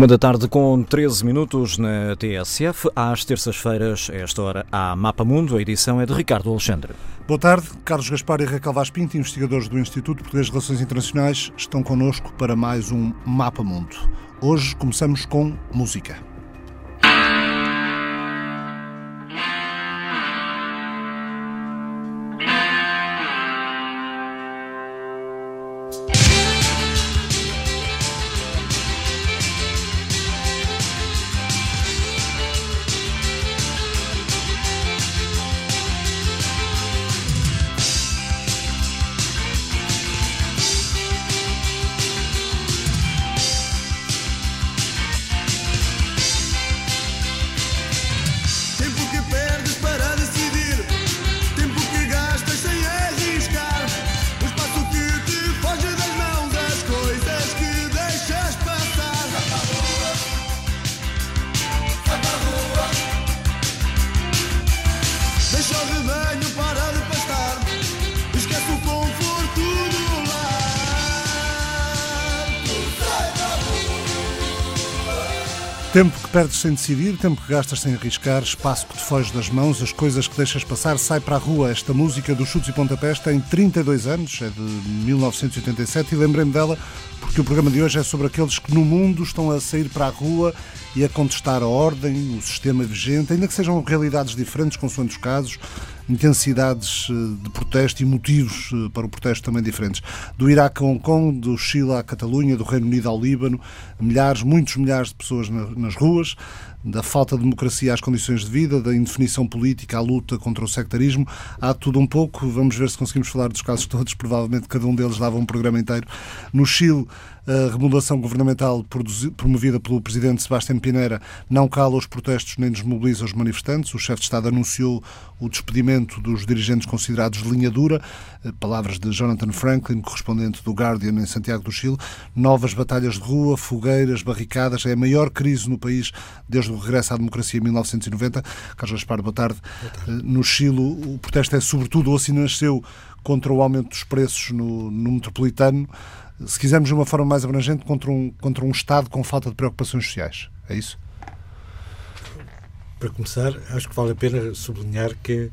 Uma da tarde com 13 minutos na TSF. Às terças-feiras, a esta hora, há Mapa Mundo. A edição é de Ricardo Alexandre. Boa tarde. Carlos Gaspar e Raquel Vaz Pinto, investigadores do Instituto Português de Relações Internacionais, estão connosco para mais um Mapa Mundo. Hoje começamos com música. Tempo que perdes sem decidir, tempo que gastas sem arriscar, espaço que te foge das mãos, as coisas que deixas passar, sai para a rua. Esta música dos Chutes e Pontapés tem 32 anos, é de 1987 e lembrei-me dela porque o programa de hoje é sobre aqueles que no mundo estão a sair para a rua e a contestar a ordem, o sistema vigente, ainda que sejam realidades diferentes, consoante os casos, intensidades eh, de protesto e motivos eh, para o protesto também diferentes. Do Iraque a Hong Kong, do Chile à Catalunha, do Reino Unido ao Líbano, milhares, muitos milhares de pessoas nas ruas, da falta de democracia às condições de vida, da indefinição política à luta contra o sectarismo. Há tudo um pouco, vamos ver se conseguimos falar dos casos todos, provavelmente cada um deles dava um programa inteiro. No Chile, a remodelação governamental promovida pelo presidente Sebastião Pinera não cala os protestos nem desmobiliza os manifestantes. O chefe de Estado anunciou o despedimento dos dirigentes considerados de linha dura. Eh, palavras de Jonathan Franklin, correspondente do Guardian em Santiago do Chile. Novas batalhas de rua, fogueiras, barricadas. É a maior crise no país desde o regresso à democracia em 1990. Carlos Gaspar, boa tarde. Boa tarde. Eh, no Chile, o protesto é sobretudo, ou assim nasceu, contra o aumento dos preços no, no metropolitano se quisermos de uma forma mais abrangente, contra um, contra um Estado com falta de preocupações sociais. É isso? Para começar, acho que vale a pena sublinhar que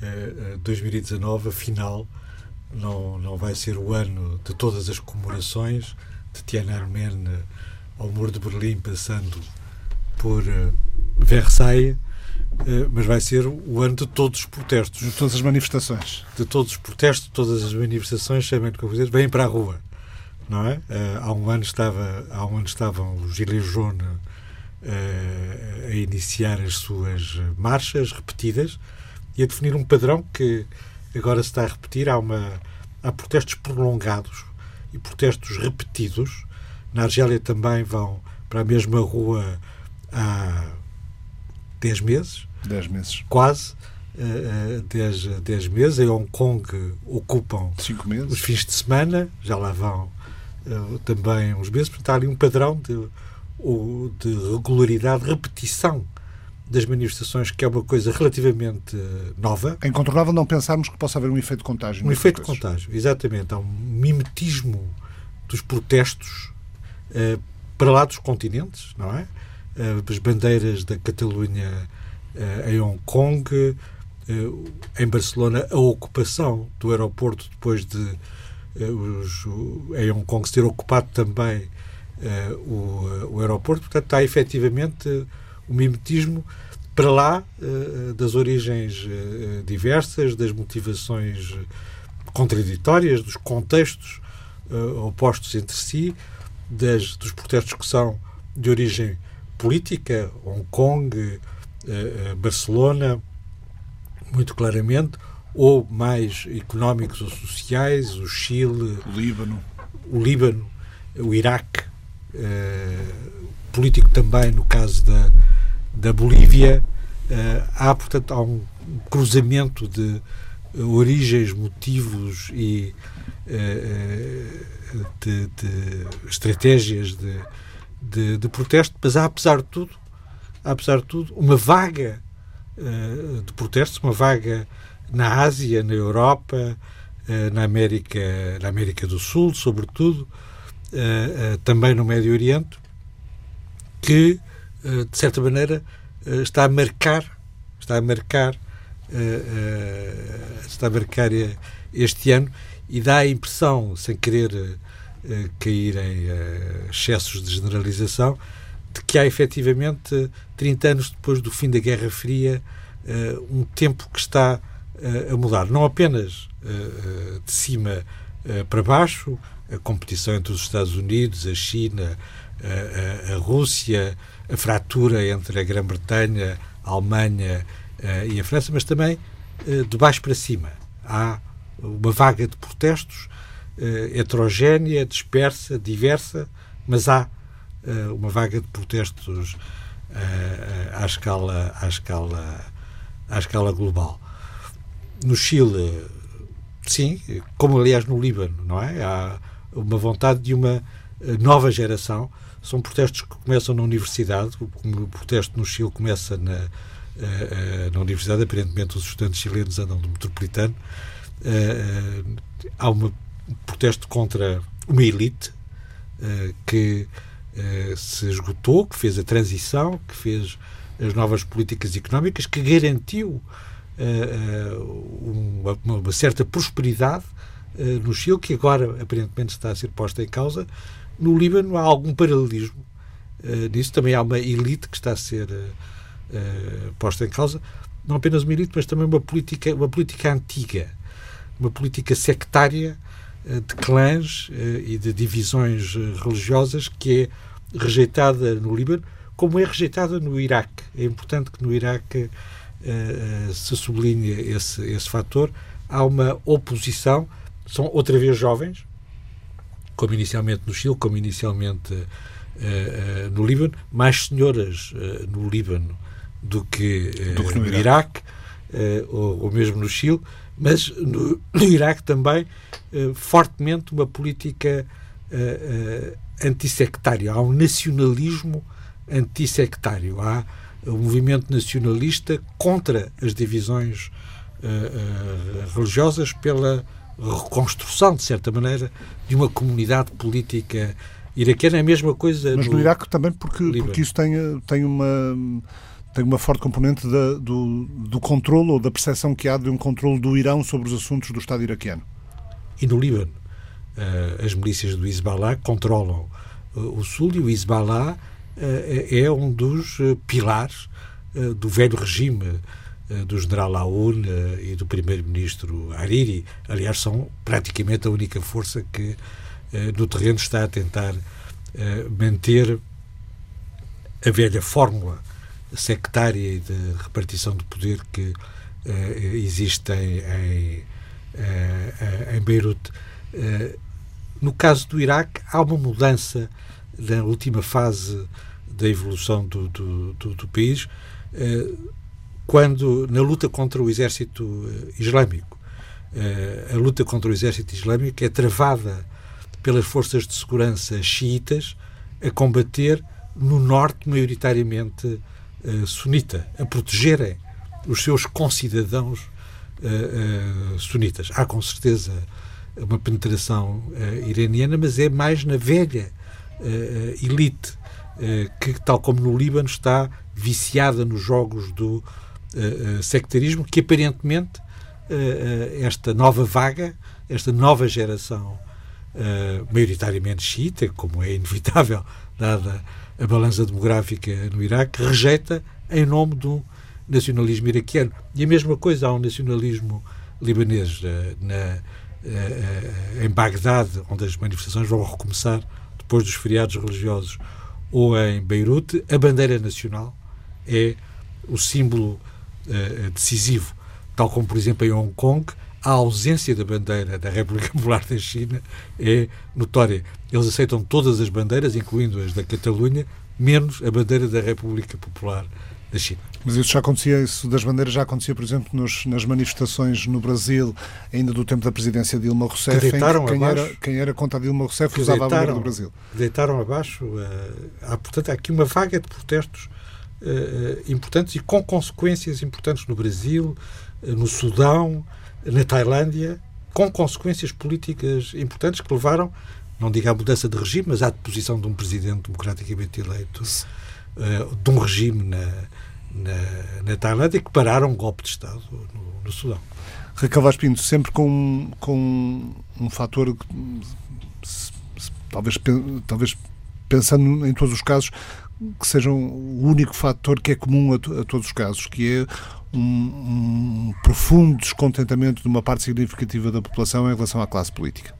eh, 2019, afinal, não, não vai ser o ano de todas as comemorações de Tiananmen ao Muro de Berlim, passando por eh, Versailles, eh, mas vai ser o ano de todos os protestos. De todas as manifestações. De todos os protestos, de todas as manifestações, sabem o que eu vou dizer, vêm para a rua não é? Uh, há um ano estava, há um ano estavam os Gilets jaunes a iniciar as suas marchas repetidas e a definir um padrão que agora se está a repetir. Há, uma, há protestos prolongados e protestos repetidos. Na Argélia também vão para a mesma rua há 10 meses. 10 meses. Quase. 10 uh, dez, meses. Em Hong Kong ocupam os fins de semana, já lá vão uh, também uns meses, portanto há ali um padrão de, de regularidade, repetição das manifestações, que é uma coisa relativamente nova. É incontornável não pensarmos que possa haver um efeito de contágio. Um efeito de contágio, exatamente. Há um mimetismo dos protestos para lá dos continentes, não é? Uh, as bandeiras da Catalunha em Hong Kong, em Barcelona, a ocupação do aeroporto depois de eh, os, em Hong Kong se ter ocupado também o, o aeroporto. Portanto, está efetivamente o mimetismo para lá das origens diversas, das motivações contraditórias, dos contextos opostos entre si, das, dos protestos que são de origem política, Hong Kong, Barcelona, muito claramente, ou mais económicos ou sociais, o Chile, o Líbano, o, Líbano, o Iraque, uh, político também no caso da, da Bolívia. Há, portanto, há um cruzamento de origens, motivos e de, de, estratégias de, de, de, protesto, mas há, apesar de tudo, há, apesar de tudo, uma vaga de protestos, uma vaga na Ásia, na Europa, eh, na América, na América do Sul, sobretudo, eh, também no Médio Oriente, que, de certa maneira, está a marcar, está a marcar, está a marcar este ano e dá a impressão, sem querer cair em excessos de generalização, de que há efetivamente, 30 anos depois do fim da Guerra Fria, um tempo que está a mudar. Não apenas de cima para baixo, a competição entre os Estados Unidos, a China, a, a, a Rússia, a fratura entre a Grã-Bretanha, a Alemanha e a França, mas também de baixo para cima. Há uma vaga de protestos heterogénea, dispersa, diversa, mas há uma vaga de protestos à escala, à escala, à escala global. No Chile, sim, como aliás no Líbano, não é? Há uma vontade de uma nova geração. São protestos que começam na universidade. O protesto no Chile começa na, na universidade. Aparentemente, os estudantes chilenos andam do metropolitano. Há uma, um protesto contra uma elite que se esgotou, que fez a transição, que fez as novas políticas económicas, que garantiu uma, uma certa prosperidade uh, no Chile, que agora aparentemente está a ser posta em causa. No Líbano há algum paralelismo uh, nisso. Também há uma elite que está a ser uh, posta em causa. Não apenas uma elite, mas também uma política, uma política antiga, uma política sectária de clãs e de divisões religiosas que é rejeitada no Líbano, como é rejeitada no Iraque. É importante que no Iraque se sublinhe esse, esse fator. Há uma oposição são outra vez jovens, como inicialmente no Chile, como inicialmente uh, uh, no Líbano, mais senhoras uh, no Líbano do que, do que no, no, Iraque, ou, ou, mesmo no Chile, mas no, no Iraque também fortemente uma política antissectária. Há um nacionalismo antissectário. Há um movimento nacionalista contra as divisões religiosas pela reconstrução, de certa maneira, de uma comunidade política iraquiana. É a mesma coisa. Mas no, no Iraque também, porque, porque isso tem, tem uma tem uma forte componente da, do, do controle ou da percepção que há de um controle do Irão sobre os assuntos do Estado iraquiano. E no Líbano, uh, as milícias do Hezbollah controlam o sul e o Hezbollah uh, é um dos pilares do velho regime eh, do general Aoun eh, e do primeiro-ministro Hariri. Aliás, são praticamente a única força que eh, no terreno está a tentar manter a velha fórmula sectária e de repartição de poder que existe em, em, em Beirute. no caso do Iraque, há uma mudança na última fase da evolução do, do, do, do país quando na luta contra o exército eh, islâmico. Eh, a luta contra o exército islâmico é travada pelas forças de segurança xiitas a combater no norte maioritariamente eh, sunita, a protegerem os seus concidadãos sunitas. Há com certeza uma penetração iraniana, mas é mais na velha elite que, tal como no Líbano, está viciada nos jogos do uh, sectarismo que aparentemente uh, esta nova vaga, esta nova geração maioritariamente xiita, como é inevitável dada a balança demográfica no Iraque, rejeita em nome do nacionalismo iraquiano. E a mesma coisa, há um nacionalismo libanês na, em Bagdade, onde as manifestações vão recomeçar depois dos feriados religiosos, ou em Beirute, a bandeira nacional é o símbolo decisivo, tal como, por exemplo, em Hong Kong, a ausência da bandeira da República Popular da China é notória. Eles aceitam todas as bandeiras, incluindo as da Catalunha, menos a bandeira da República Popular da China. Mas isso já acontecia, isso das bandeiras já acontecia, por exemplo, nos, nas manifestações no Brasil, ainda do tempo da presidência de Dilma Rousseff, que deitaram quem, abaixo, era, quem era contra a Dilma Rousseff usava deitaram, a bandeira do Brasil. Deitaram abaixo. Uh, há, portanto, há aqui uma vaga de protestos uh, importantes e com consequências importantes no Brasil, uh, no Sudão, na Tailândia, com consequências políticas importantes que levaram, não digo à mudança de regime, mas à deposição de um presidente democraticamente eleito uh, de um regime na, na, na Tailândia que pararam um golpe de Estado no, no Sudão. Raquel Vaz Pinto, sempre com, com um fator talvez, talvez pensando em todos os casos que sejam o único fator que é comum a, a todos os casos, que é um, um, profundo descontentamento de uma parte significativa da população em relação à classe política.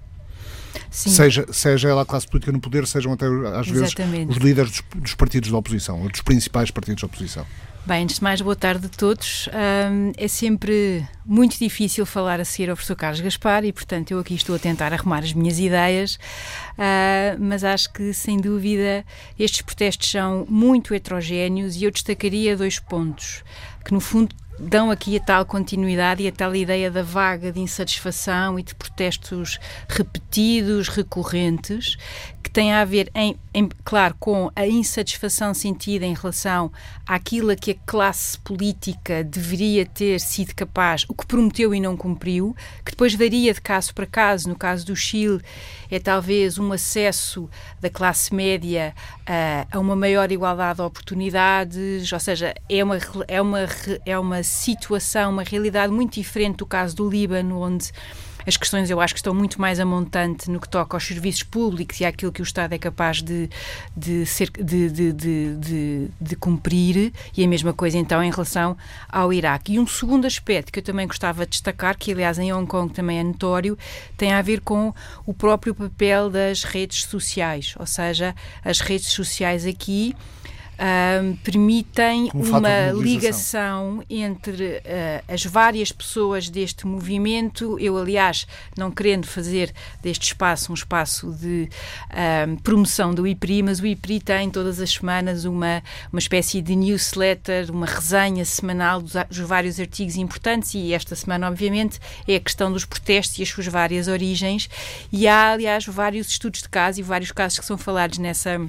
Seja, seja ela a classe política no poder, sejam até às Exatamente. vezes os líderes dos, dos partidos da oposição, ou dos principais partidos da oposição. Bem, antes de mais, boa tarde a todos. Um, é sempre muito difícil falar a seguir ao professor Carlos Gaspar e, portanto, eu aqui estou a tentar arrumar as minhas ideias, uh, mas acho que, sem dúvida, estes protestos são muito heterogéneos e eu destacaria dois pontos que, no fundo, dão aqui a tal continuidade e a tal ideia da vaga de insatisfação e de protestos repetidos, recorrentes, que tem a ver, em, em, claro, com a insatisfação sentida em relação àquilo que a classe política deveria ter sido capaz, o que prometeu e não cumpriu, que depois varia de caso para caso. No caso do Chile, é talvez um acesso da classe média uh, a uma maior igualdade de oportunidades, ou seja, é uma, é uma, é uma situação, uma realidade muito diferente do caso do Líbano, onde as questões eu acho que estão muito mais a montante no que toca aos serviços públicos e àquilo que o Estado é capaz de, de, ser, de, de, de, de, cumprir, e a mesma coisa então em relação ao Iraque. E um segundo aspecto que eu também gostava de destacar, que aliás em Hong Kong também é notório, tem a ver com o próprio papel das redes sociais, ou seja, as redes sociais aqui uh, permitem uma ligação entre uh, as várias pessoas deste movimento. Eu, aliás, não querendo fazer deste espaço um espaço de uh, promoção do IPRI, mas o IPRI tem todas as semanas uma, uma espécie de newsletter, uma resenha semanal dos, dos vários artigos importantes e esta semana, obviamente, é a questão dos protestos e as suas várias origens. E há, aliás, vários estudos de caso e vários casos que são falados nessa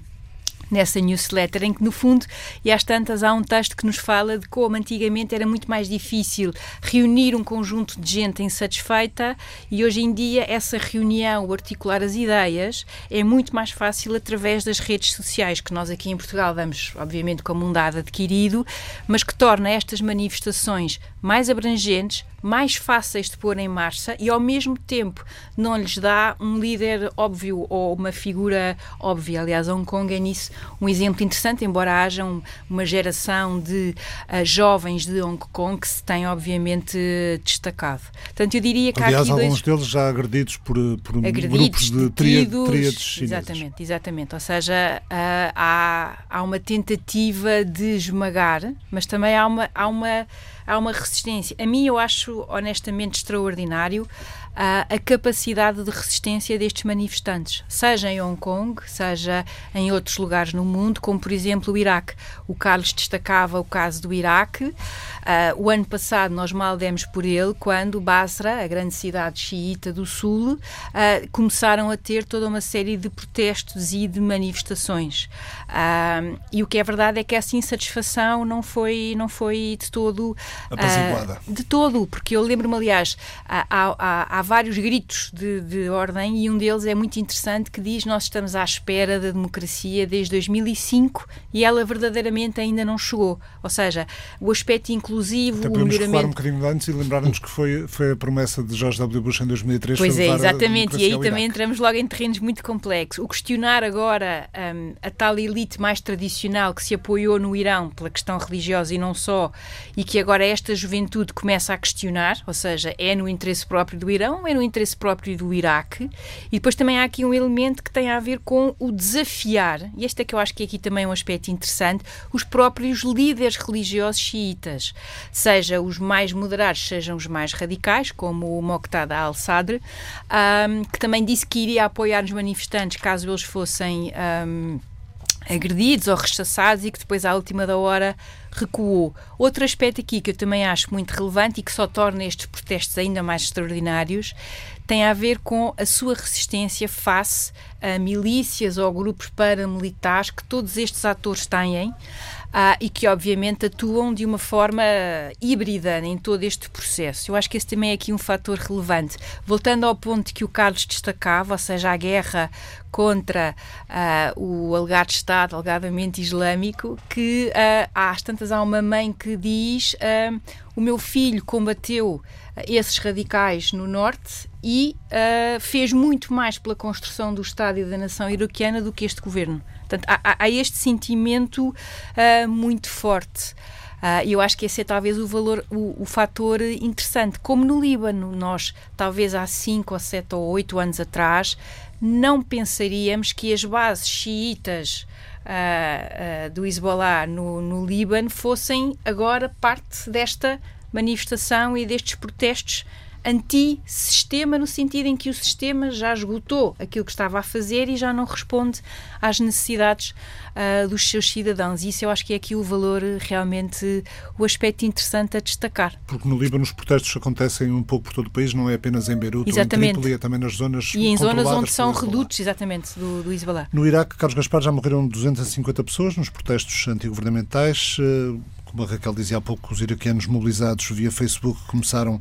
nessa newsletter, em que, no fundo, e às tantas, há um texto que nos fala de como antigamente era muito mais difícil reunir um conjunto de gente insatisfeita e hoje em dia essa reunião, articular as ideias, é muito mais fácil através das redes sociais, que nós aqui em Portugal damos, obviamente, como um dado adquirido, mas que torna estas manifestações mais abrangentes, mais fáceis de pôr em marcha e, ao mesmo tempo, não lhes dá um líder óbvio ou uma figura óbvia. Aliás, Hong Kong é nisso um exemplo interessante, embora haja um, uma geração de uh, jovens de Hong Kong que se tem, obviamente, destacado. Portanto, eu diria que Aliás, há aqui alguns dois... deles já agredidos por, por agredidos, grupos de tríades chineses. Exatamente, exatamente. Ou seja, uh, há, há uma tentativa de esmagar, mas também há uma, há uma há uma resistência. A mim eu acho honestamente extraordinário a capacidade de resistência destes manifestantes, seja em Hong Kong, seja em outros lugares no mundo, como por exemplo o Iraque. O Carlos destacava o caso do Iraque. Uh, o ano passado nós mal demos por ele quando Basra, a grande cidade xiita do sul, uh, começaram a ter toda uma série de protestos e de manifestações. Uh, e o que é verdade é que essa insatisfação não foi, não foi de todo. Apaziguada. de todo, porque eu lembro-me, aliás, há, há, há vários gritos de, de, ordem e um deles é muito interessante que diz nós estamos à espera da democracia desde 2005 e ela verdadeiramente ainda não chegou. Ou seja, o aspecto inclusivo, Até o melhoramento... um bocadinho antes e lembrar-nos que foi, foi a promessa de George W. Bush em 2003. Pois é, exatamente, e aí também entramos logo em terrenos muito complexos. O questionar agora um, a tal elite mais tradicional que se apoiou no Irão pela questão religiosa e não só, e que agora esta juventude começa a questionar, ou seja, é no interesse próprio do Irão é no interesse próprio do Iraque. E depois também há aqui um elemento que tem a ver com o desafiar, e este é que eu acho que aqui também é um aspecto interessante, os próprios líderes religiosos xiitas, seja os mais moderados, sejam os mais radicais, como o Moqtada al-Sadr, um, que também disse que iria apoiar os manifestantes caso eles fossem um, agredidos ou rechaçados e que depois, à última da hora, recuou. Outro aspecto aqui que eu também acho muito relevante e que só torna estes protestos ainda mais extraordinários tem a ver com a sua resistência face a milícias ou grupos paramilitares que todos estes atores têm ah, e que obviamente atuam de uma forma híbrida em todo este processo. Eu acho que esse também é aqui um fator relevante. Voltando ao ponto que o Carlos destacava, ou seja, a guerra contra uh, o alegado Estado, alegadamente islâmico, que uh, às tantas há uma mãe que diz uh, o meu filho combateu esses radicais no norte e uh, fez muito mais pela construção do Estado e da nação iraquiana do que este governo. Portanto, há, há este sentimento uh, muito forte. E eu acho que esse é talvez o valor, o, o fator interessante. Como no Líbano, nós, talvez há 5 ou 7 ou 8 anos atrás, não pensaríamos que as bases xiitas uh, uh, do Hezbollah no, no Líbano fossem agora parte desta manifestação e destes protestos anti-sistema, no sentido em que o sistema já esgotou aquilo que estava a fazer e já não responde às necessidades uh, dos seus cidadãos. E isso eu acho que é aqui o valor, realmente, o aspecto interessante a destacar. Porque no Líbano os protestos acontecem um pouco por todo o país, não é apenas em Beirute exatamente. ou em é também nas zonas E em zonas onde são redutos, exatamente, do, do Hezbollah. No Iraque, Carlos Gaspar, já morreram 250 pessoas nos protestos antigovernamentais. Uh, como a Raquel dizia há pouco, os iraquianos mobilizados via Facebook começaram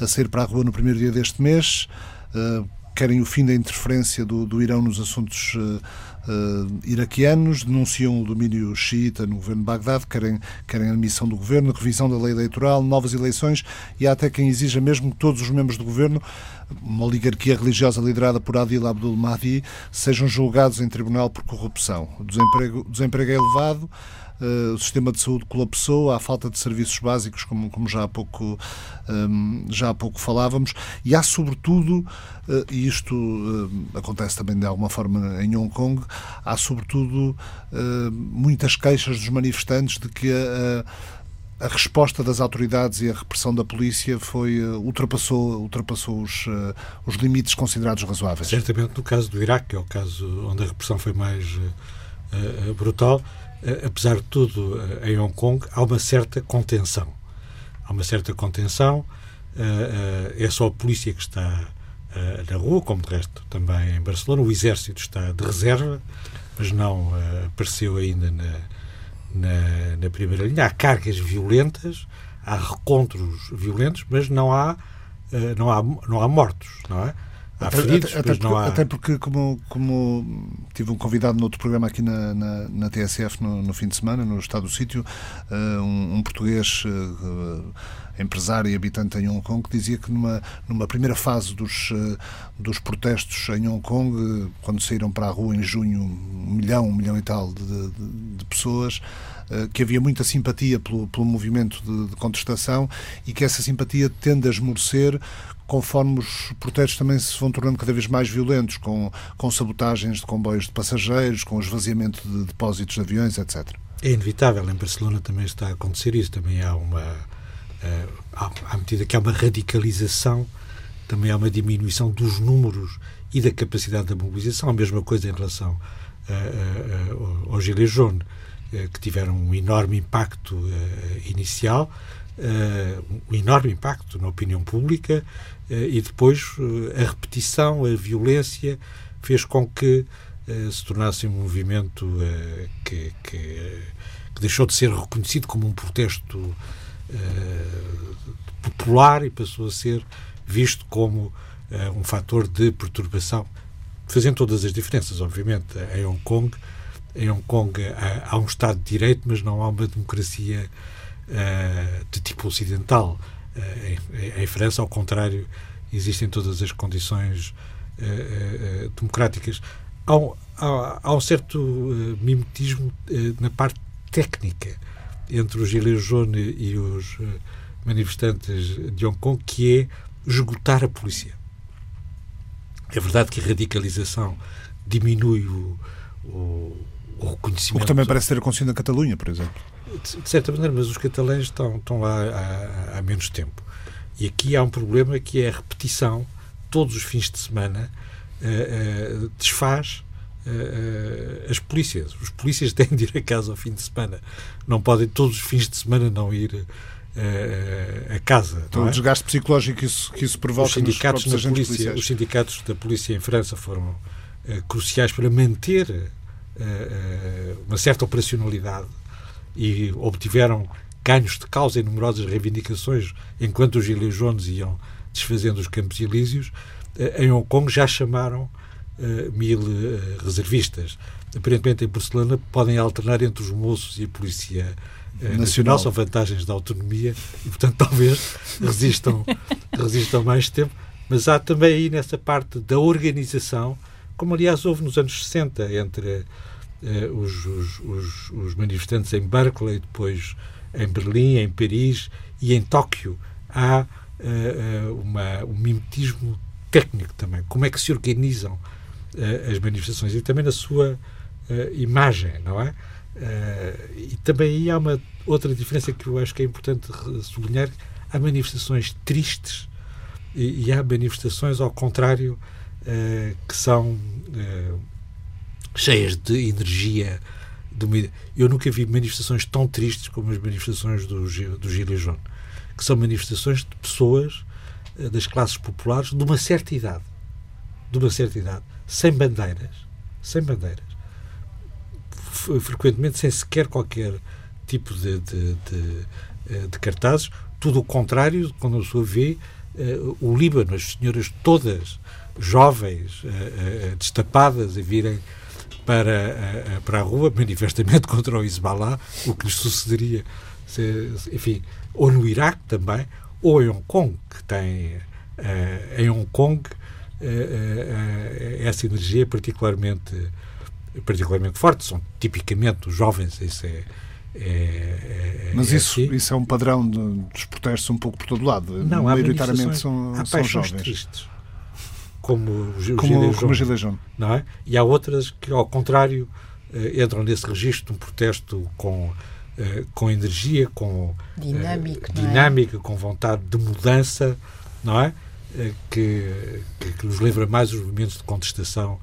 a sair para a rua no primeiro dia deste mês. Uh, querem o fim da interferência do, do Irão nos assuntos uh, iraquianos, denunciam o domínio xiita no governo de Bagdade, querem, querem a admissão do governo, revisão da lei eleitoral, novas eleições e há até quem exija mesmo que todos os membros do governo, uma oligarquia religiosa liderada por Adil Abdul Mahdi, sejam julgados em tribunal por corrupção. O desemprego, o desemprego é elevado. Uh, o sistema de saúde colapsou, há falta de serviços básicos, como, como já, há pouco, um, já há pouco falávamos, e há sobretudo, uh, e isto uh, acontece também de alguma forma em Hong Kong, há sobretudo muitas queixas dos manifestantes de que a, a resposta das autoridades e a repressão da polícia foi ultrapassou ultrapassou os, os limites considerados razoáveis. Certamente no caso do Iraque, que é o caso onde a repressão foi mais uh, brutal, apesar de tudo, uh, em Hong Kong há uma certa contenção. Há uma certa contenção. é só a polícia que está na rua, como de resto também em Barcelona. O exército está de reserva, mas não apareceu ainda na, na, na, primeira linha. Há cargas violentas, há recontros violentos, mas não há, não há, não há mortos, não é? Até, até, há... até, porque, como, como tive um convidado no outro programa aqui na, na, na TSF no, no, fim de semana, no Estado do Sítio, uh, um, um, português uh, empresário e habitante em Hong Kong que dizia que numa, numa primeira fase dos, uh, dos protestos em Hong Kong, quando saíram para a rua em junho um milhão, um milhão e tal de, de, de pessoas, que havia muita simpatia pelo, pelo movimento de, de, contestação e que essa simpatia tende a esmorecer conforme os protestos também se vão tornando cada vez mais violentos, com, com sabotagens de comboios de passageiros, com esvaziamento de depósitos de aviões, etc. É inevitável, em Barcelona também está a acontecer isso, também há uma. Uh, à medida que há uma radicalização, também há uma diminuição dos números e da capacidade da mobilização. A mesma coisa em relação uh, uh, ao Gilets jaunes, que tiveram um enorme impacto inicial, um enorme impacto na opinião pública, eh, e depois eh, a repetição, a violência, fez com que eh, se tornasse um movimento que, que, que deixou de ser reconhecido como um protesto popular e passou a ser visto como um fator de perturbação, fazendo todas as diferenças, obviamente. Em Hong Kong, em Hong Kong há, há um Estado de Direito, mas não há uma democracia uh, de tipo ocidental. Eh, em, França, ao contrário, existem todas as condições eh, eh, democráticas. Há, há, há, um certo mimetismo na parte técnica entre os Gilets jaunes e os manifestantes de Hong Kong, que é esgotar a polícia. É verdade que a radicalização diminui o, o, o reconhecimento. O que também parece ter acontecido na Catalunha, por exemplo de certa maneira, mas os catalães estão, estão lá há, há, menos tempo. E aqui há um problema que é a repetição, todos os fins de semana, uh, uh, desfaz as polícias. Os polícias têm de ir a casa ao fim de semana. Não podem todos os fins de semana não ir a casa. Então, é? o desgaste psicológico que isso, que isso provoca os sindicatos nos na polícia, Os sindicatos da polícia em França foram uh, cruciais para manter uh, uma certa operacionalidade e obtiveram ganhos de causa em numerosas reivindicações enquanto os Gilets jaunes iam desfazendo os campos elíseos. em Hong Kong já chamaram mil reservistas. Aparentemente, em Barcelona, podem alternar entre os moços e a polícia nacional. nacional. São vantagens da autonomia e, portanto, talvez resistam, resistam mais tempo. Mas há também aí nessa parte da organização, como aliás houve nos anos 60 entre eh, os, os, os, os, manifestantes em Berkeley, depois em Berlim, em Paris e em Tóquio. Há eh, uma, um mimetismo técnico também. Como é que se organizam eh, as manifestações e também na sua imagem, não é? Uh, e também aí há uma outra diferença que eu acho que é importante sublinhar: há manifestações tristes e, e há manifestações, ao contrário, que são cheias de energia. Eu nunca vi manifestações tão tristes como as manifestações do, do Gilles que são manifestações de pessoas das classes populares de uma certa idade, de uma certa idade, sem bandeiras, sem bandeiras frequentemente sem sequer qualquer tipo de, de, de, eh, de cartazes, tudo o contrário, quando a pessoa vê uh, o Líbano, as senhoras todas jovens, destapadas, a virem para, para a rua, manifestamente contra o Hezbollah, o que lhes sucederia, se, enfim, ou no Iraque também, ou em Hong Kong, que tem em Hong Kong essa energia particularmente particularmente fortes, são tipicamente os jovens, isso é. é, é Mas é isso, assim. isso é um padrão de, dos protestos um pouco por todo lado. Não, maioritariamente são, há são jovens. tristes, como os como, não é? E há outras que, ao contrário, eh, entram nesse registro de um protesto com, eh, com energia, com Dinâmico, uh, dinâmica, é? com vontade de mudança, não é? Que, que, que nos lembra mais os movimentos de contestação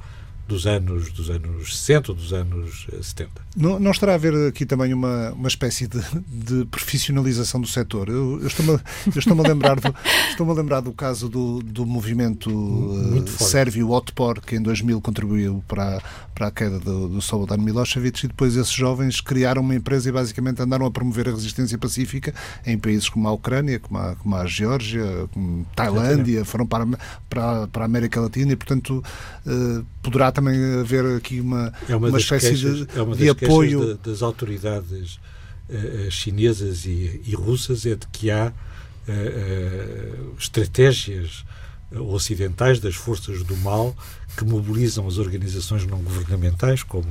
dos anos, dos anos 60, dos anos 70. Eh, não, não estará a haver aqui também uma, uma espécie de, de profissionalização do setor? Eu, eu estou-me estou a, lembrar do, estou a lembrar do caso do, do movimento uh, sérvio Otpor, que em 2000 contribuiu para, para a queda do, do Slobodan Milosevic, e depois esses jovens criaram uma empresa e basicamente andaram a promover a resistência pacífica em países como a Ucrânia, como a, como a Geórgia, como Tailândia, foram para, para, para a América Latina e, portanto, uh, poderá também haver aqui uma, é uma, uma espécie queixas, de, é uma de apoio. das autoridades uh, chinesas e, e, russas é de que há uh, estratégias ocidentais das forças do mal que mobilizam as organizações não governamentais, como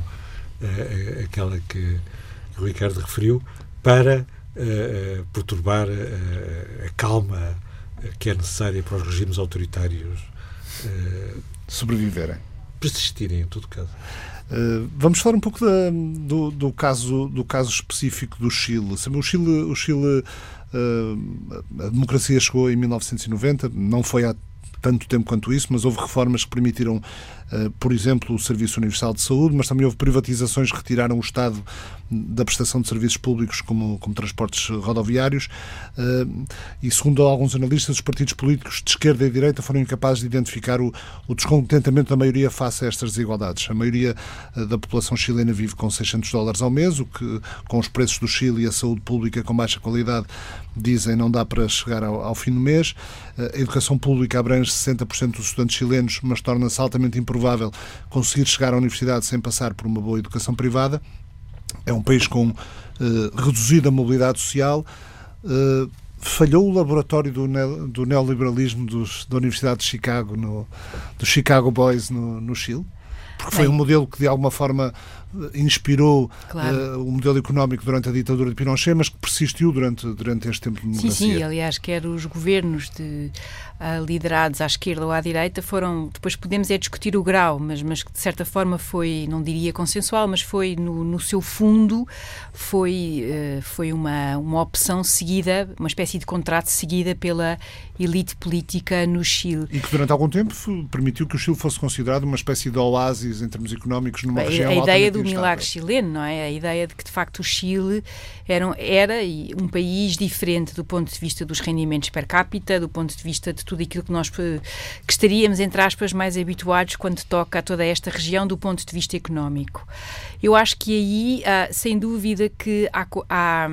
aquela que o Ricardo referiu, para perturbar a calma que é necessária para os regimes autoritários sobreviverem persistirem, em todo caso. Uh, vamos falar um pouco da, do, do, caso, do caso específico do Chile. O Chile, o Chile uh, a democracia chegou em 1990, não foi há tanto tempo quanto isso, mas houve reformas que permitiram, uh, por exemplo, o Serviço Universal de Saúde, mas também houve privatizações que retiraram o Estado da prestação de serviços públicos como, como transportes rodoviários uh, e, segundo alguns analistas, os partidos políticos de esquerda e direita foram incapazes de identificar o, o descontentamento da maioria face a estas desigualdades. A maioria uh, da população chilena vive com 600 dólares ao mês, o que, com os preços do Chile e a saúde pública com baixa qualidade, dizem não dá para chegar ao, ao fim do mês. A educação pública abrange 60% dos estudantes chilenos, mas torna-se altamente improvável conseguir chegar à universidade sem passar por uma boa educação privada. É um país com uh, reduzida mobilidade social. Uh, falhou o laboratório do, ne do neoliberalismo dos, da Universidade de Chicago, no, do Chicago Boys no, no Chile? Porque foi Bem, um modelo que de alguma forma inspirou claro. uh, o modelo económico durante a ditadura de Pinochet, mas que persistiu durante, durante este tempo de democracia. Sim, sim, aliás, quer os governos de, uh, liderados à esquerda ou à direita foram, depois podemos é discutir o grau, mas, mas de certa forma foi, não diria consensual, mas foi no, no seu fundo, foi, uh, foi uma, uma opção seguida, uma espécie de contrato seguida pela elite política no Chile. E que durante algum tempo permitiu que o Chile fosse considerado uma espécie de oásis em termos económicos numa região A ideia do milagre chileno, não é? A ideia de que, de facto, o Chile era, era um país diferente do ponto de vista dos rendimentos per capita, do ponto de vista de tudo aquilo que nós que estaríamos, entre aspas, mais habituados quando toca a toda esta região do ponto de vista económico. Eu acho que aí, uh, sem dúvida, que há, há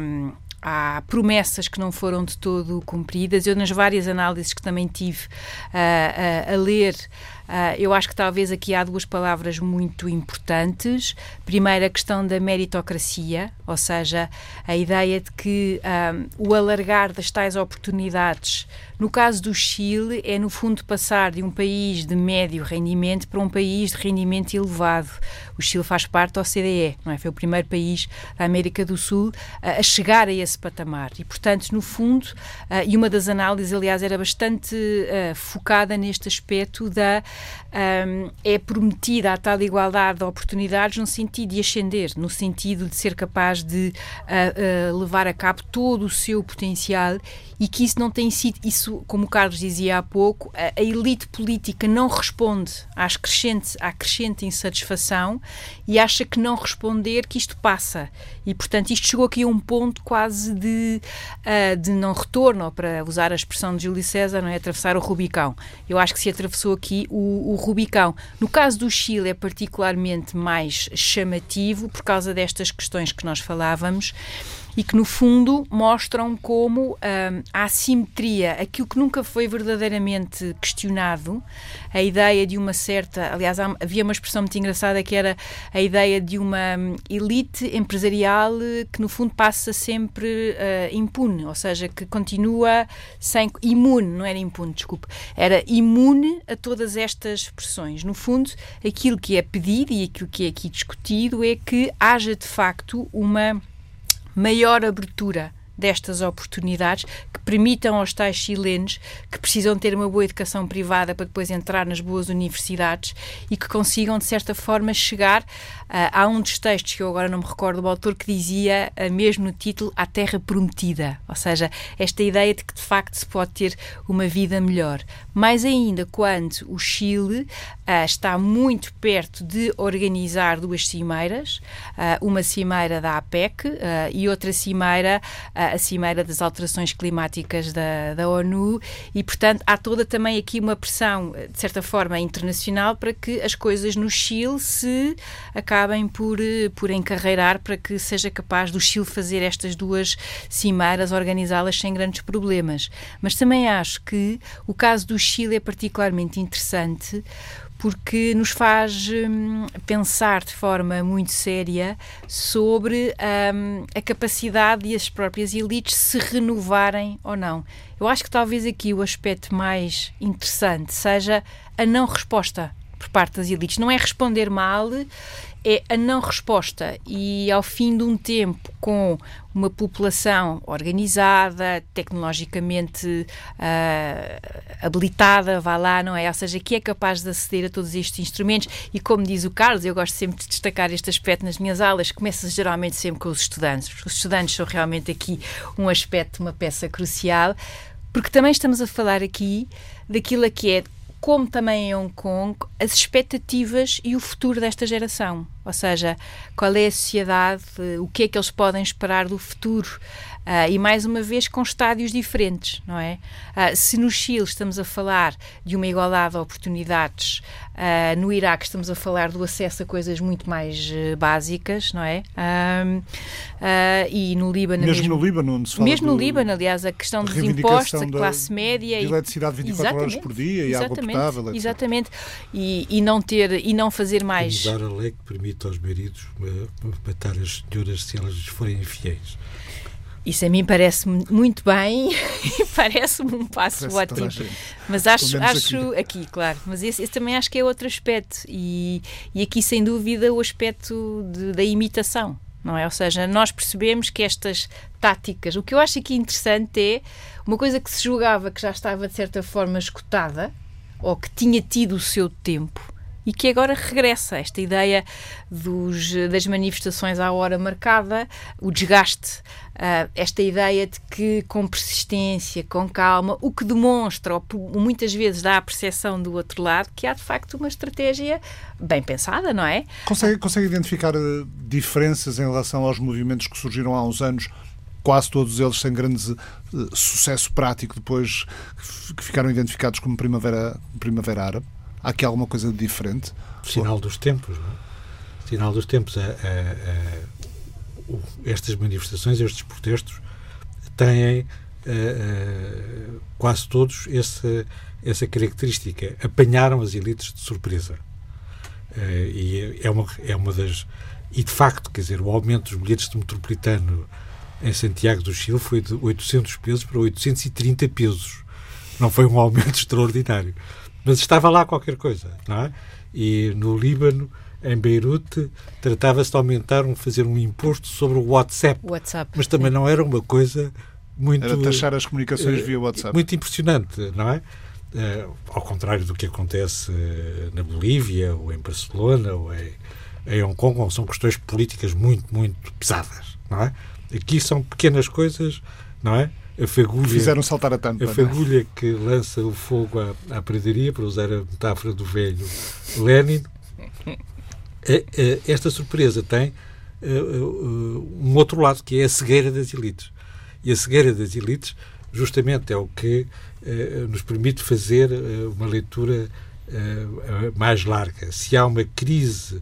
há promessas que não foram de todo cumpridas. Eu, nas várias análises que também tive uh, uh, a ler, uh, eu acho que talvez aqui há duas palavras muito importantes. Primeiro, a questão da meritocracia, ou seja, a ideia de que o alargar das tais oportunidades, no caso do Chile, é no fundo passar de um país de médio rendimento para um país de rendimento elevado. O Chile faz parte da OCDE, não é? Foi o primeiro país da América do Sul a chegar a esse patamar. E, portanto, no fundo, e uma das análises, aliás, era bastante focada neste aspecto da é prometida a tal igualdade de oportunidades no sentido de ascender, no sentido de ser capaz de levar a cabo todo o seu potencial e que isso não tem sido, isso, como o Carlos dizia há pouco, a, a elite política não responde às crescente, à crescente insatisfação e acha que não responder que isto passa. E, portanto, isto chegou aqui a um ponto quase de, uh, de não retorno, para usar a expressão de Júlio César, não é? Atravessar o Rubicão. Eu acho que se atravessou aqui o, o Rubicão. No caso do Chile é particularmente mais chamativo por causa destas questões que nós falávamos e que, no fundo, mostram como hum, a assimetria, aquilo que nunca foi verdadeiramente questionado, a ideia de uma certa. Aliás, havia uma expressão muito engraçada que era a ideia de uma hum, elite empresarial que, no fundo, passa sempre uh, impune, ou seja, que continua sem. imune, não era impune, desculpe, era imune a todas estas pressões. No fundo, aquilo que é pedido e aquilo que é aqui discutido é que haja, de facto, uma maior abertura destas oportunidades que permitam aos tais chilenos que precisam ter uma boa educação privada para depois entrar nas boas universidades e que consigam, de certa forma, chegar Uh, há um dos textos que eu agora não me recordo do autor que dizia, uh, mesmo no título, A Terra Prometida. Ou seja, esta ideia de que de facto se pode ter uma vida melhor. Mais ainda quando o Chile uh, está muito perto de organizar duas cimeiras, uma cimeira da APEC e outra cimeira, a cimeira das alterações climáticas da, da ONU, e portanto há toda também aqui uma pressão, de certa forma, internacional para que as coisas no Chile se acabem por, por encarreirar para que seja capaz do Chile fazer estas duas cimeiras, organizá-las sem grandes problemas. Mas também acho que o caso do Chile é particularmente interessante porque nos faz hum, pensar de forma muito séria sobre hum, a capacidade e as próprias elites se renovarem ou não. Eu acho que talvez aqui o aspecto mais interessante seja a não resposta por parte das elites. Não é responder mal, é a não resposta. E ao fim de um tempo, com uma população organizada, tecnologicamente uh, habilitada, vá lá, não é? Ou seja, que é capaz de aceder a todos estes instrumentos. E como diz o Carlos, eu gosto sempre de destacar este aspecto nas minhas aulas, começa geralmente sempre com os estudantes. Os estudantes são realmente aqui um aspecto, uma peça crucial, porque também estamos a falar aqui daquilo que é como também em Hong Kong, as expectativas e o futuro desta geração. Ou seja, qual é a sociedade, o que é que eles podem esperar do futuro. Uh, e mais uma vez com estádios diferentes, não é? Uh, se no Chile estamos a falar de uma igualdade de oportunidades, uh, no Iraque estamos a falar do acesso a coisas muito mais básicas, não é? e no Líbano mesmo, mesmo no Líbano, onde se fala mesmo no Líbano, aliás, a questão dos impostos, a classe média, de eletricidade 24 horas por dia e água potável, etc. exatamente, e, e não ter e não fazer mais. Mudar a lei que permite aos maridos matar as senhoras se elas forem infiéis. Isso a mim parece muito bem e parece-me um passo parece ótimo. Mas acho, acho aqui. aqui. claro, mas esse, esse, também acho que é outro aspecto e, e aqui sem dúvida o aspecto de, da imitação, não é? Ou seja, nós percebemos que estas táticas, o que eu acho aqui interessante é uma coisa que se julgava que já estava de certa forma escutada ou que tinha tido o seu tempo, e que agora regressa. Esta ideia dos, das manifestações à hora marcada, o desgaste, uh, esta ideia de que com persistência, com calma, o que demonstra, ou muitas vezes dá a percepção do outro lado, que há de facto uma estratégia bem pensada, não é? Consegue, consegue identificar eh, diferenças em relação aos movimentos que surgiram há uns anos? quase todos eles sem grande uh, sucesso prático depois que ficaram identificados como Primavera, primavera Árabe? Há aqui alguma coisa de diferente? Sinal dos tempos, não é? Sinal dos tempos. É, é, é, estas manifestações, estes protestos, têm é, quase todos essa, essa característica. Apanharam as elites de surpresa. e é uma, é uma das. E de facto, quer dizer, o aumento dos bilhetes de metropolitano em Santiago do Chile foi de 800 pesos para 830 pesos. Não foi um aumento extraordinário. Mas estava lá qualquer coisa, não é? E no Líbano, em Beirute, tratava-se de aumentar, um, fazer um imposto sobre o WhatsApp. WhatsApp. Mas também não era uma coisa muito. Era taxar as comunicações uh, via WhatsApp. Muito impressionante, não é? Uh, ao contrário do que acontece uh, na Bolívia, ou em Barcelona, ou em, em Hong Kong, são questões políticas muito, muito pesadas, não é? Aqui são pequenas coisas, não é? A fagulha. Fizeram saltar a tampa. A é? fagulha que lança o fogo à, à pradaria, para usar a metáfora do velho Lenin. Esta surpresa tem eh, eh, um outro lado, que é a cegueira das elites. E a cegueira das elites, justamente, é o que eh, nos permite fazer uma leitura mais larga. Se há uma crise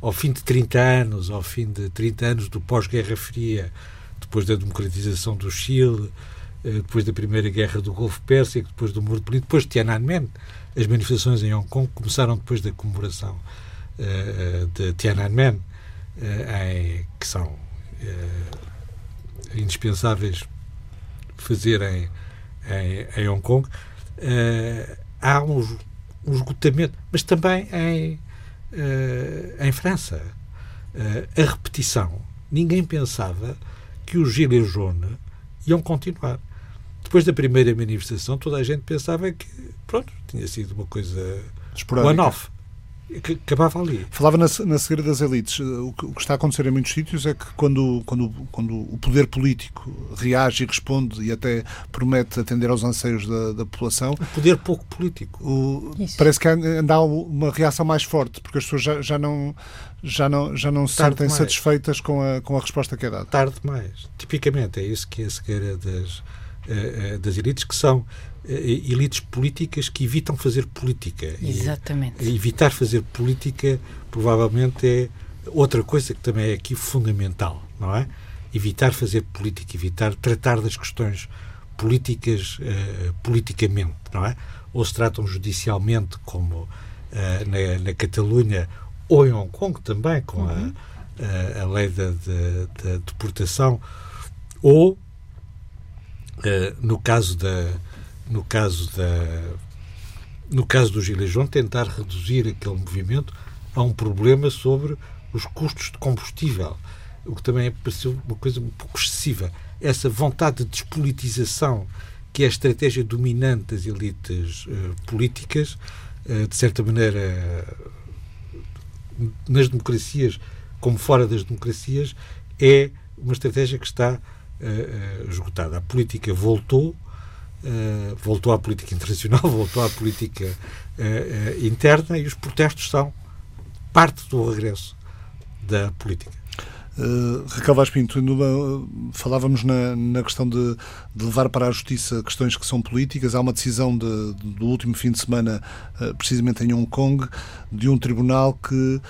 ao fim de 30 anos, ao fim de 30 anos do pós-Guerra Fria, depois da democratização do Chile, eh, depois da Primeira Guerra do Golfo Pérsico, depois do Muro de Berlim, depois de Tiananmen. As manifestações em Hong Kong começaram depois da comemoração uh, de Tiananmen, uh, que são uh, indispensáveis fazer em, em, em Hong Kong. há um, um, esgotamento, mas também em, em França. a repetição. Ninguém pensava que os Gilets jaunes iam continuar. Depois da primeira manifestação, toda a gente pensava que, pronto, tinha sido uma coisa one-off. Que acabava ali. Falava na, na cegueira das elites. O que, o que, está a acontecer em muitos sítios é que quando, quando, quando o poder político reage e responde e até promete atender aos anseios da, da população. O poder pouco político. O, parece que anda há uma reação mais forte, porque as pessoas já, já não já não, já não se sentem satisfeitas com a, com a resposta que é dada. Tarde demais. Tipicamente é isso que é a cegueira das, das elites, que são uh, elites políticas que evitam fazer política. Exatamente. E, evitar fazer política provavelmente é outra coisa que também é aqui fundamental, não é? Evitar fazer política, evitar tratar das questões políticas uh, politicamente, não é? Ou se tratam judicialmente, como na, na Catalunha ou em Hong Kong também, com uhum. a, a, lei da, da, da deportação, ou Uh, no caso da no caso da no caso do jaunes tentar reduzir aquele movimento a um problema sobre os custos de combustível o que também pareceu uma coisa um pouco excessiva. Essa vontade de despolitização que é a estratégia dominante das elites uh, políticas uh, de certa maneira nas democracias como fora das democracias é uma estratégia que está esgotada. A política voltou, uh, voltou à política internacional, voltou à política interna e os protestos são parte do regresso da política. Uh, Raquel Vaz Pinto, falávamos na, na questão de, de, levar para a justiça questões que são políticas. Há uma decisão de, de, do último fim de semana, uh, precisamente em Hong Kong, de um tribunal que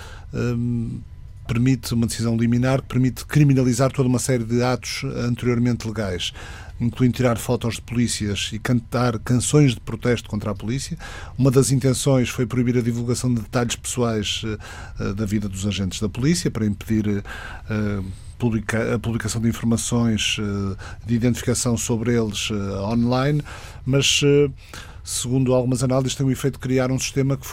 permite uma decisão liminar que permite criminalizar toda uma série de atos anteriormente legais incluindo tirar fotos de polícias e cantar canções de protesto contra a polícia. Uma das intenções foi proibir a divulgação de detalhes pessoais uh, da vida dos agentes da polícia para impedir uh, publica a publicação de informações uh, de identificação sobre eles online, mas segundo algumas análises, tem o efeito de criar um sistema que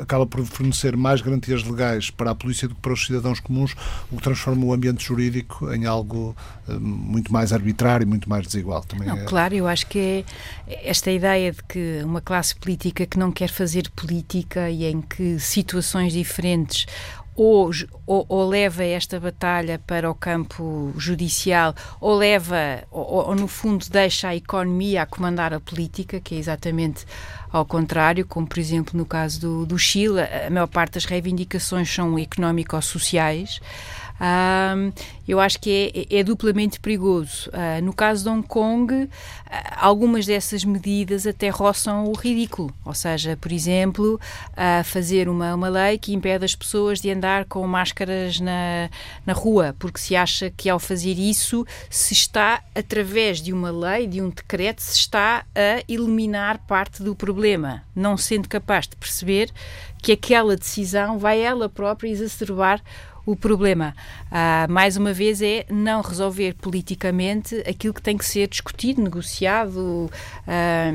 acaba por fornecer mais garantias legais para a polícia do que para os cidadãos comuns, o que transforma o ambiente jurídico em algo uh, muito mais arbitrário e muito mais desigual. Também não, é... Claro, eu acho que é esta ideia de que uma classe política que não quer fazer política e em que situações diferentes ou, ou, ou, leva esta batalha para o campo judicial, ou leva, ou, ou, no fundo deixa a economia a comandar a política, que é exatamente ao contrário, como por exemplo no caso do, do Chile, a maior parte das reivindicações são económico-sociais. Um, eu acho que é, é duplamente perigoso. Uh, no caso de Hong Kong, uh, algumas dessas medidas até roçam o ridículo. Ou seja, por exemplo, uh, fazer uma, uma lei que impede as pessoas de andar com máscaras na, na rua, porque se acha que ao fazer isso se está, através de uma lei, de um decreto, se está a eliminar parte do problema, não sendo capaz de perceber que aquela decisão vai ela própria exacerbar o problema, ah, mais uma vez, é não resolver politicamente aquilo que tem que ser discutido, negociado. Ah,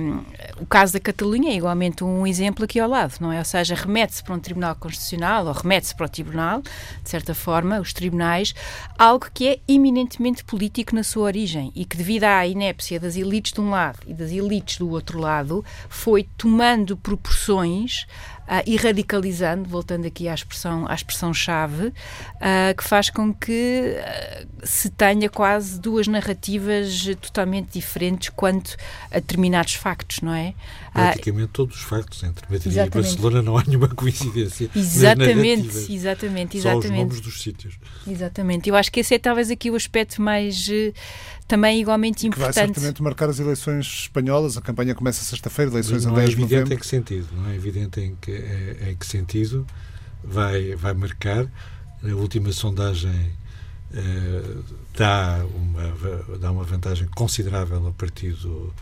o caso da Catalunha é igualmente um exemplo aqui ao lado, não é? Ou seja, remete-se para um Tribunal Constitucional ou remete-se para o Tribunal, de certa forma, os tribunais, algo que é eminentemente político na sua origem e que, devido à inépcia das elites de um lado e das elites do outro lado, foi tomando proporções uh, e radicalizando, voltando aqui à expressão à expressão-chave, uh, que faz com que uh, se tenha quase duas narrativas totalmente diferentes quanto a determinados factos, não é? Praticamente todos os factos entre Madrid exatamente. e Barcelona não há nenhuma coincidência. Exatamente, exatamente, exatamente. Só os nomes dos sítios. Exatamente. Eu acho que esse é talvez aqui o aspecto mais também igualmente importante. Que vai certamente marcar as eleições espanholas. A campanha começa sexta-feira, eleições não a 10 é evidente em que sentido. Não é evidente em que, é, em que sentido vai, vai marcar. A última sondagem eh, dá, uma, dá uma vantagem considerável ao Partido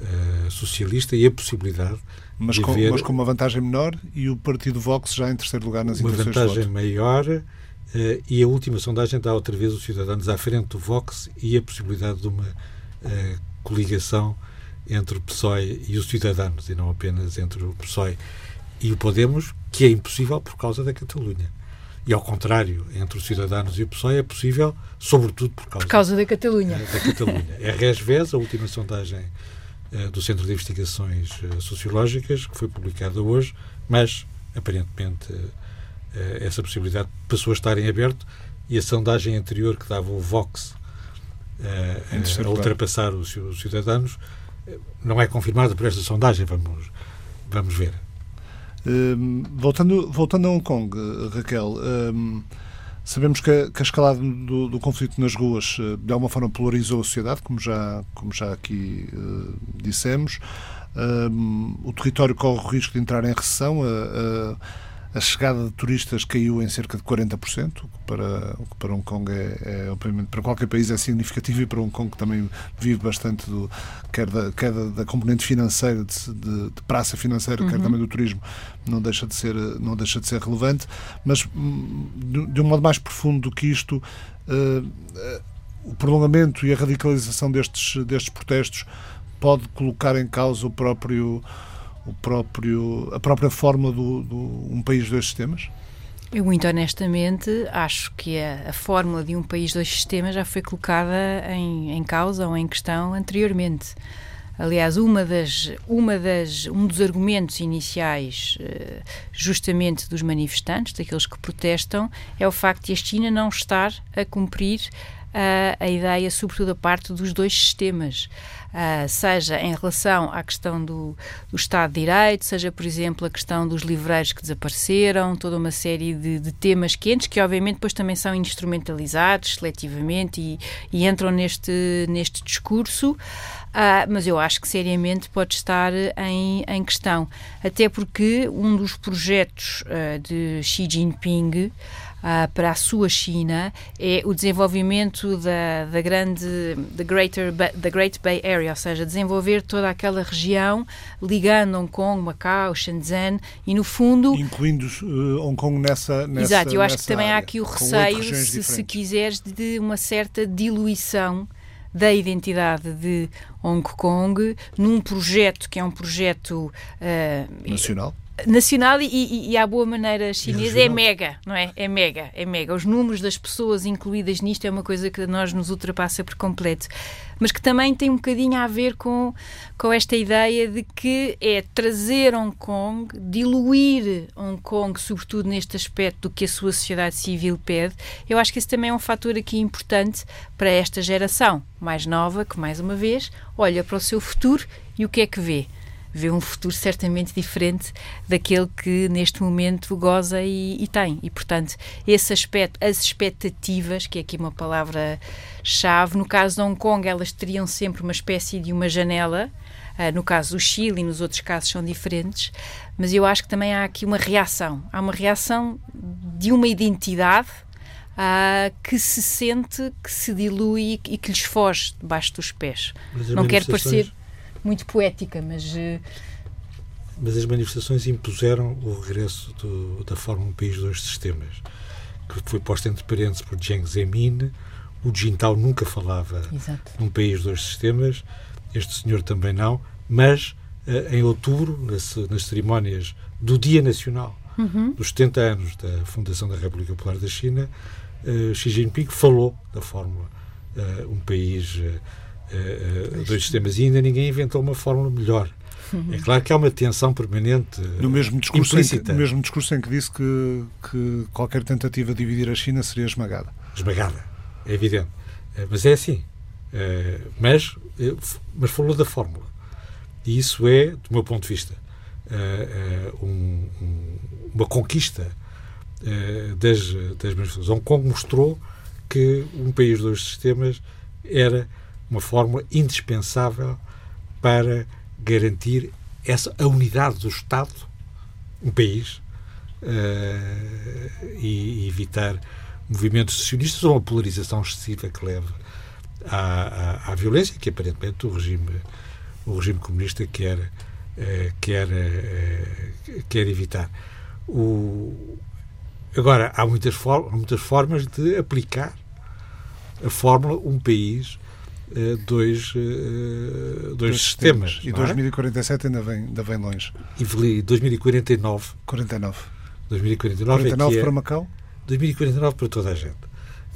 eh, Socialista e a possibilidade mas com, mas com uma vantagem menor e o Partido Vox já em terceiro lugar nas intenções Uma vantagem maior Uh, e a última sondagem dá outra vez os cidadãos à frente do Vox e a possibilidade de uma uh, coligação entre o PSOE e os cidadãos, e não apenas entre o PSOE e o Podemos, que é impossível por causa da Catalunha. E ao contrário, entre os cidadãos e o PSOE é possível, sobretudo por causa, por causa da Catalunha. Da Catalunha. É RESVES, a última sondagem uh, do Centro de Investigações Sociológicas, que foi publicada hoje, mas aparentemente eh, essa possibilidade passou a estar em aberto e a sondagem anterior que dava o Vox eh, a, a ultrapassar os, os cidadãos eh, não é confirmada por esta sondagem, vamos, vamos ver. Um, voltando, voltando a Hong Kong, Raquel, um, sabemos que a, que a escalada do, do, conflito nas ruas de alguma forma polarizou a sociedade, como já, como já aqui uh, dissemos. Um, o território corre o risco de entrar em recessão. Uh, a chegada de turistas caiu em cerca de 40%, o que para, o que para Hong Kong é, é, obviamente, para qualquer país é significativo e para Hong Kong que também vive bastante do, quer da, quer da, da componente financeira, de, de, de praça financeira, uhum. quer também do turismo, não deixa de ser, não deixa de ser relevante, mas hum, de, de um modo mais profundo do que isto, uh, uh, o prolongamento e a radicalização destes, destes protestos pode colocar em causa o próprio o próprio, a própria forma do, do um país dois sistemas? Eu, muito honestamente, acho que a, a fórmula de um país dois sistemas já foi colocada em, em causa ou em questão anteriormente. Aliás, uma das, uma das, um dos argumentos iniciais, eh, justamente dos manifestantes, daqueles que protestam, é o facto de a China não estar a cumprir a, a ideia, sobretudo a parte dos dois sistemas. Uh, seja em relação à questão do, do, Estado de Direito, seja, por exemplo, a questão dos livreiros que desapareceram, toda uma série de, de temas quentes que, obviamente, depois também são instrumentalizados seletivamente e, e entram neste, neste discurso. Uh, mas eu acho que seriamente pode estar em, em questão. Até porque um dos projetos uh, de Xi Jinping uh, para a sua China é o desenvolvimento da, da grande, da greater, da Great Bay Area, ou seja, desenvolver toda aquela região ligando Hong Kong, Macau, Shenzhen e no fundo... Incluindo uh, Hong Kong nessa, nessa Exato, eu acho que também área, há aqui o receio, se, se quiseres, de uma certa diluição da identidade de Hong Kong num projeto que é um projeto uh, nacional nacional e, e, e à boa maneira chinesa é mega, não é? É mega, é mega. Os números das pessoas incluídas nisto é uma coisa que a nós nos ultrapassa por completo. Mas que também tem um bocadinho a ver com, com esta ideia de que é trazer Hong Kong, diluir Hong Kong, sobretudo neste aspecto do que a sua sociedade civil pede. Eu acho que esse também é um fator aqui importante para esta geração mais nova, que mais uma vez olha para o seu futuro e o que é que vê? Vê um futuro certamente diferente daquele que neste momento goza e, e tem. E, portanto, esse aspecto, as expectativas, que é aqui uma palavra-chave, no caso de Hong Kong, elas teriam sempre uma espécie de uma janela. Uh, no caso do Chile e nos outros casos são diferentes, mas eu acho que também há aqui uma reação. Há uma reação de uma identidade uh, que se sente, que se dilui e que lhes foge debaixo dos pés. Não quero parecer muito poética, mas. Uh... Mas as manifestações impuseram o regresso do, da forma Um País, Dois Sistemas, que foi posta entre parênteses por Jiang Zemin. O Jintao nunca falava Exato. num país, dois sistemas, este senhor também não, mas uh, em outubro, nas, nas, cerimónias do Dia Nacional uhum. dos 70 anos da Fundação da República Popular da China, uh, Xi Jinping falou da fórmula uh, um país uh, dois sistemas e ainda ninguém inventou uma fórmula melhor. É claro que há uma tensão permanente no mesmo discurso implícita. Em que, no mesmo discurso em que disse que, que qualquer tentativa de dividir a China seria esmagada. Esmagada, é evidente. Uh, mas é assim. Uh, mas, mas falou da fórmula. E isso é, do meu ponto de vista, um, um, uma conquista das, das manifestações. Hong Kong mostrou que um país, dois sistemas era uma fórmula indispensável para garantir essa, a unidade do Estado, um país, uh, e, e, evitar movimentos secessionistas ou uma polarização excessiva que leva à, à, à, violência que aparentemente o regime, o regime comunista quer, uh, quer, uh, quer evitar. O, agora, há muitas, há muitas formas de aplicar a fórmula um país dois, eh, dois, dois sistemas. sistemas. E 2047 é? ainda, vem, ainda vem longe. E 2049. 49. 2049 49 é para é, Macau? 2049 para toda a gente.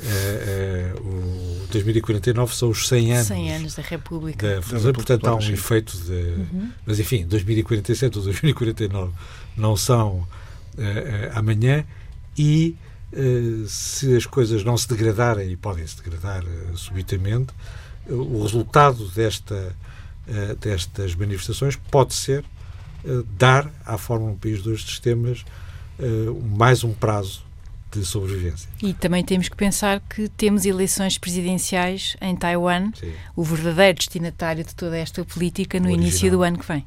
Uh, uh, o 2049 são os 100 anos, 100 anos da República. Da, da portanto, há um sim. efeito de. Uhum. Mas, enfim, 2047 ou 2049 não são uh, amanhã e se as coisas não se degradarem, e podem se degradar subitamente, o resultado desta, eh, destas manifestações pode ser eh, dar à Fórmula 1 País dos Sistemas eh, mais um prazo de sobrevivência. E também temos que pensar que temos eleições presidenciais em Taiwan, Sim. o verdadeiro destinatário de toda esta política, no início do ano que vem.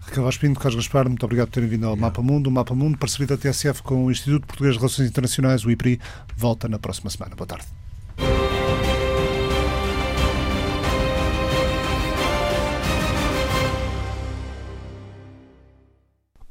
Raquel Vaspinto, Carlos Gaspar, muito obrigado por terem vindo ao Mapa Mundo. O Mapa Mundo, parceria da TSF com o Instituto Português de Relações Internacionais, o IPRI, volta na próxima semana. Boa tarde.